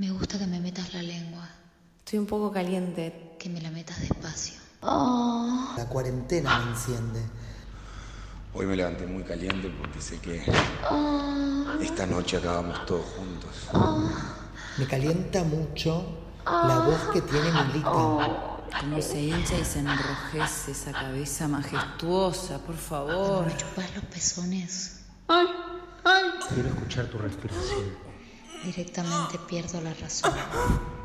Me gusta que me metas la lengua, Estoy un poco caliente. que me la metas despacio. La cuarentena me enciende. Hoy me levanté muy caliente porque sé que esta noche acabamos todos juntos. Me calienta mucho la voz que tiene Milita. Cómo se hincha y se enrojece esa cabeza majestuosa, por favor. ¿Me chupas los pezones? Quiero escuchar tu respiración. Directamente pierdo la razón.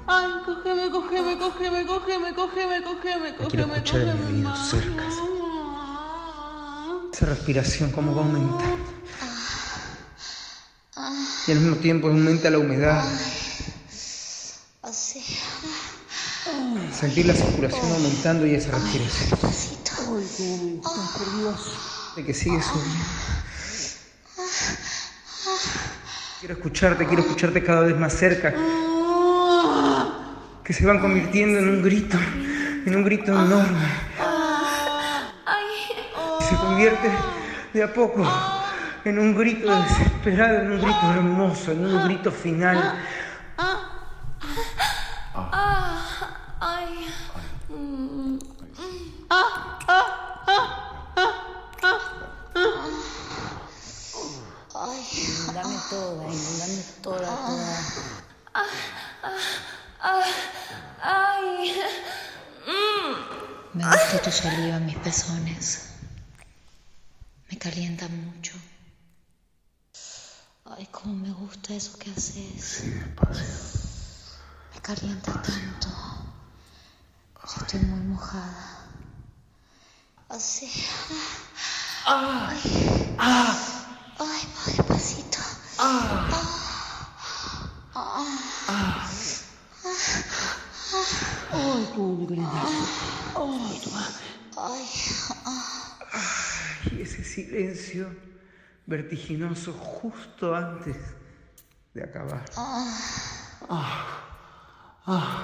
Ay, cógeme, cógeme, cógeme, cógeme, cógeme, cógeme, La quiero cógeme, escuchar cógeme. oído, cerca. Esa respiración, cómo va aumentando. Y al mismo tiempo aumenta la humedad. Así, Sentir la circulación aumentando y esa respiración. despacito. De que sigue subiendo. Quiero escucharte, quiero escucharte cada vez más cerca. Que se van convirtiendo en un grito, en un grito enorme. Se convierte de a poco en un grito desesperado, en un grito hermoso, en un grito final. Dame toda, dame toda, toda. Me gusta tu saliva en mis pezones. Me calienta mucho. Ay, cómo me gusta eso que haces. Me calienta tanto. Yo estoy muy mojada. Así. Ay. Ay, muy despacito. Ay, Y ese silencio vertiginoso justo antes de acabar. Ah, ah.